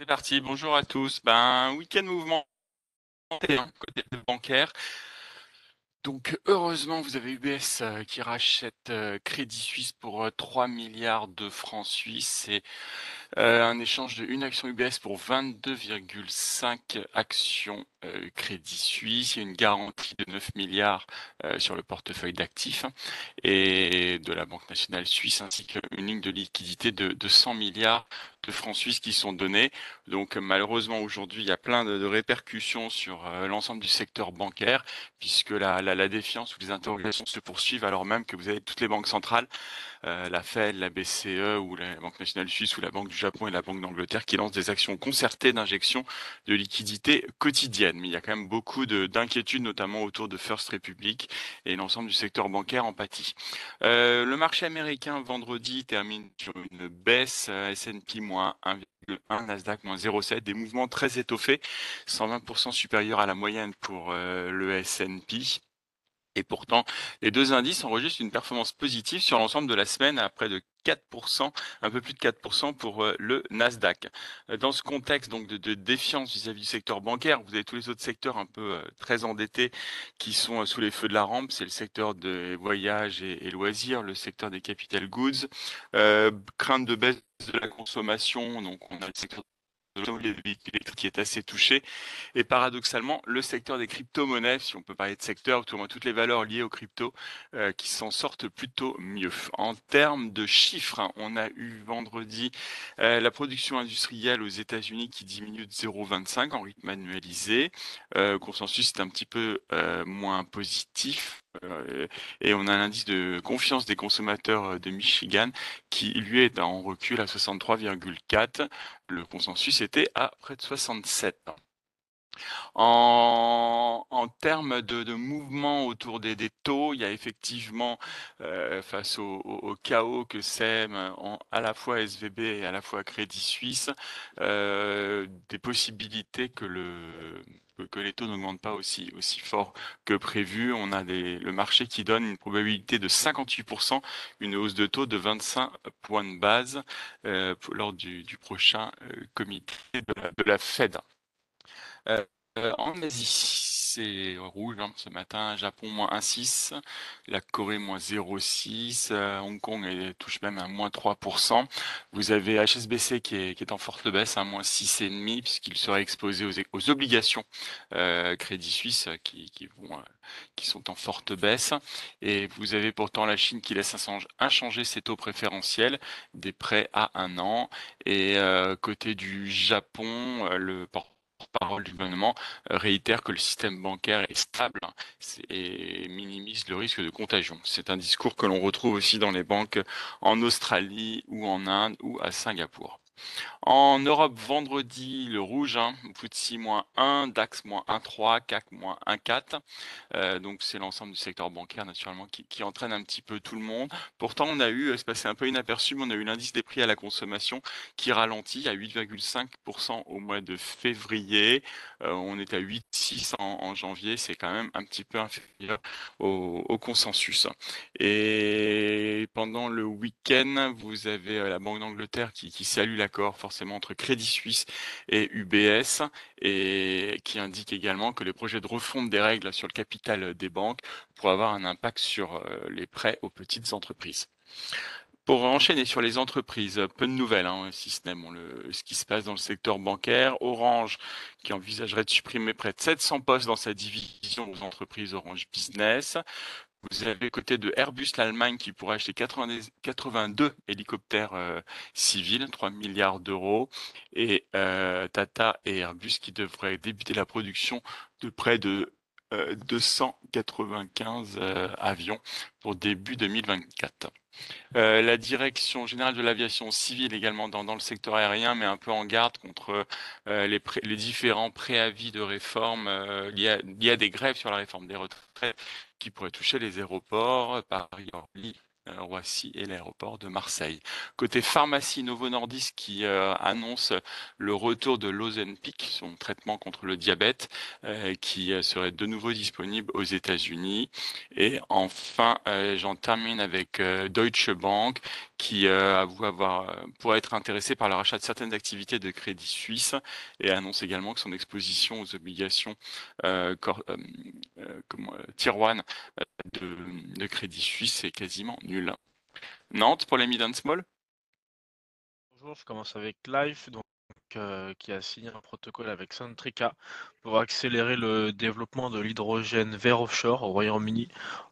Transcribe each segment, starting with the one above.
C'est parti, bonjour à tous. Ben, week-end mouvement côté bancaire. Donc heureusement, vous avez UBS euh, qui rachète euh, Crédit Suisse pour 3 euh, milliards de francs suisses un échange de une action UBS pour 22,5 actions Crédit Suisse. Il y a une garantie de 9 milliards sur le portefeuille d'actifs et de la Banque nationale suisse ainsi qu'une ligne de liquidité de, de 100 milliards de francs suisses qui sont donnés. Donc malheureusement aujourd'hui, il y a plein de, répercussions sur euh, l'ensemble du secteur bancaire, puisque la, la, défiance ou les interrogations se poursuivent, alors même que vous avez toutes les banques centrales, euh, la Fed, la BCE ou la Banque nationale suisse ou la Banque du Japon et la Banque d'Angleterre qui lancent des actions concertées d'injection de liquidités quotidiennes. Mais il y a quand même beaucoup d'inquiétudes, notamment autour de First Republic et l'ensemble du secteur bancaire en pâtit. Euh, le marché américain vendredi termine sur une baisse S&P moins 1,1, Nasdaq moins 0,7, des mouvements très étoffés, 120% supérieurs à la moyenne pour euh, le S&P. Et pourtant, les deux indices enregistrent une performance positive sur l'ensemble de la semaine à près de 4%, un peu plus de 4% pour euh, le Nasdaq. Euh, dans ce contexte donc de, défiance vis-à-vis du secteur bancaire, vous avez tous les autres secteurs un peu très endettés qui sont sous les feux de la rampe. C'est le secteur des voyages et, et, loisirs, le secteur des capital goods, crainte de baisse de la consommation, donc on a le secteur qui est assez touché. Et paradoxalement, le secteur des crypto-monnaies, si on peut parler de secteur, tout au moins toutes les valeurs liées aux crypto, euh, qui s'en sortent plutôt mieux. En termes de chiffres, hein, on a eu vendredi euh, la production industrielle aux États-Unis qui diminue de 0,25 en rythme annualisé. Euh, consensus est un petit peu euh, moins positif. Et on a l'indice de confiance des consommateurs de Michigan qui lui est en recul à 63,4. Le consensus était à près de 67. En, en termes de, mouvement autour des, taux, il y a effectivement, euh, face au, chaos que sème à la fois SVB et à la fois Crédit Suisse, euh, des possibilités que le que, les taux n'augmentent pas aussi aussi fort que prévu. On a des, le marché qui donne une probabilité de 58%, une hausse de taux de 25 points de base euh, lors du, prochain euh, comité de la, de la Fed. Euh, en Asie, c'est rouge hein, ce matin. Japon moins 1,6, la Corée moins 0,6, euh, Hong Kong elle, touche même à moins 3%. Vous avez HSBC qui est, en forte baisse à moins 6,5 puisqu'il serait exposé aux, obligations euh, Crédit Suisse vont, euh, qui sont en forte baisse. Et vous avez pourtant la Chine qui laisse inchanger ses taux préférentiels, des prêts à un an. Et euh, côté du Japon, euh, le porte parole du gouvernement euh, réitère que le système bancaire est stable hein, et minimise le risque de contagion. C'est un discours que l'on retrouve aussi dans les banques en Australie ou en Inde ou à Singapour. En Europe, vendredi, le rouge, hein, FTSE moins 1, DAX moins 1,3, CAC moins 1,4. Euh, donc c'est l'ensemble du secteur bancaire naturellement qui, entraîne un petit peu tout le monde. Pourtant, on a eu, c'est passé un peu inaperçu, mais on a eu l'indice des prix à la consommation qui ralentit à 8,5% au mois de février. Euh, on est à 8,6 en, en janvier, c'est quand même un petit peu inférieur au, consensus. Et pendant le week-end, vous avez euh, la Banque d'Angleterre qui, qui salue l'accord forcément entre Crédit Suisse et UBS et qui indique également que les projets de refonte des règles sur le capital des banques pourraient avoir un impact sur euh, les prêts aux petites entreprises. Pour enchaîner sur les entreprises, peu de nouvelles, hein, si ce n'est ce qui se passe dans le secteur bancaire. Orange, qui envisagerait de supprimer près de 700 postes dans sa division aux entreprises Orange Business. Vous avez côté de Airbus, l'Allemagne, qui pourrait acheter 82 hélicoptères euh, civils, 3 milliards d'euros, et euh, Tata et Airbus qui devraient débuter la production de près de 295 euh, avions pour début 2024. Euh, la direction générale de l'aviation civile également dans, dans, le secteur aérien met un peu en garde contre euh, les, les, différents préavis de réforme euh, liés, à, liés, à, des grèves sur la réforme des retraites qui pourraient toucher les aéroports, Paris, Orly, euh, Roissy et l'aéroport de Marseille. Côté pharmacie, Novo Nordisk qui euh, annonce le retour de l'Ozempic, son traitement contre le diabète, euh, qui euh, serait de nouveau disponible aux États-Unis. Et enfin, j'en termine avec Deutsche Bank qui avoue avoir pourrait être intéressé par le rachat de certaines activités de Crédit Suisse et annonce également que son exposition aux obligations cor comment Tier 1 de de Crédit Suisse est quasiment nulle. Nantes pour les mid and small? Bonjour, je commence avec Life, euh, qui a signé un protocole avec Centrica pour accélérer le développement de l'hydrogène vert offshore au Royaume-Uni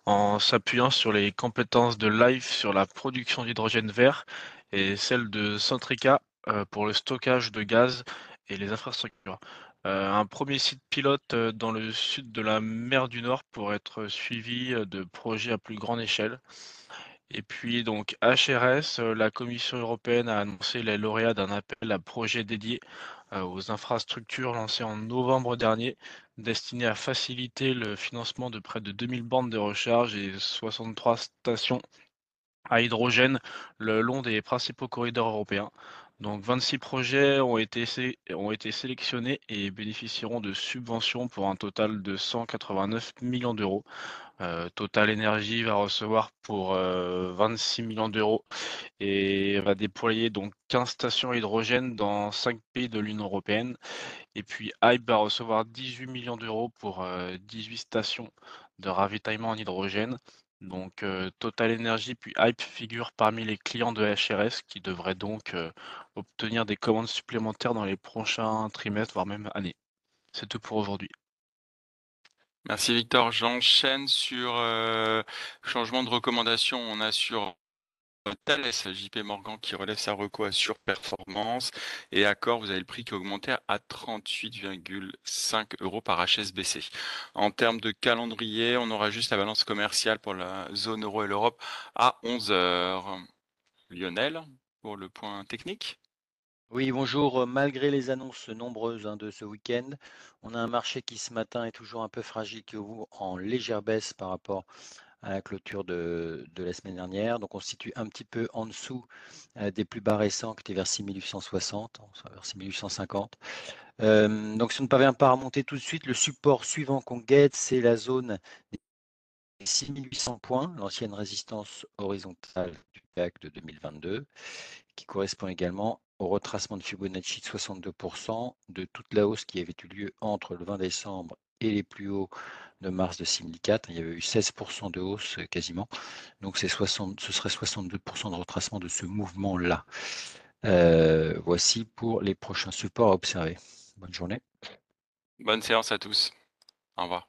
en s'appuyant sur les compétences de Life sur la production d'hydrogène vert et celle de Centrica euh, pour le stockage de gaz et les infrastructures. Euh, un premier site pilote dans le sud de la mer du Nord pour être suivi de projets à plus grande échelle. Et puis donc HRS, euh, la Commission européenne a annoncé les lauréats d'un appel à projet dédié euh, aux infrastructures lancé en novembre dernier, destiné à faciliter le financement de près de 2000 bandes de recharge et 63 stations à hydrogène le long des principaux corridors européens. Donc 26 projets ont été, ont été sélectionnés et bénéficieront de subventions pour un total de 189 millions d'euros. Euh, Total Energy va recevoir pour 26 euh, millions d'euros et va déployer donc 15 stations hydrogène dans 5 pays de l'Union européenne. Et puis Hype va recevoir 18 millions d'euros pour 18 euh, stations de ravitaillement en hydrogène. Donc Total Energy puis Hype figurent parmi les clients de HRS qui devraient donc obtenir des commandes supplémentaires dans les prochains trimestres, voire même années. C'est tout pour aujourd'hui. Merci Victor. J'enchaîne sur euh, changement de recommandation. On a sur Thales JP Morgan qui relève sa reco à surperformance et Accor, vous avez le prix qui a augmenté à 38,5 euros par HSBC. En termes de calendrier, on aura juste la balance commerciale pour la zone euro et l'Europe à 11 heures. Lionel, pour le point technique. Oui, bonjour. Malgré les annonces nombreuses hein, de ce week-end, on a un marché qui ce matin est toujours un peu fragile, qui ouvre en légère baisse par rapport à la clôture de, la semaine dernière. Donc on se situe un petit peu en dessous euh, des plus bas récents qui étaient vers 6860, vers 6850. Euh, donc si on ne parvient pas à remonter tout de suite, le support suivant qu'on guette, c'est la zone des 6800 points, l'ancienne résistance horizontale du CAC de 2022, qui correspond également au retracement de Fibonacci de 62% de toute la hausse qui avait eu lieu entre le 20 décembre et les plus hauts de mars de 2004. Il y avait eu 16% de hausse euh, quasiment. Donc ce serait 62% de retracement de ce mouvement-là. Euh, voici pour les prochains supports à observer. Bonne journée. Bonne séance à tous. Au revoir.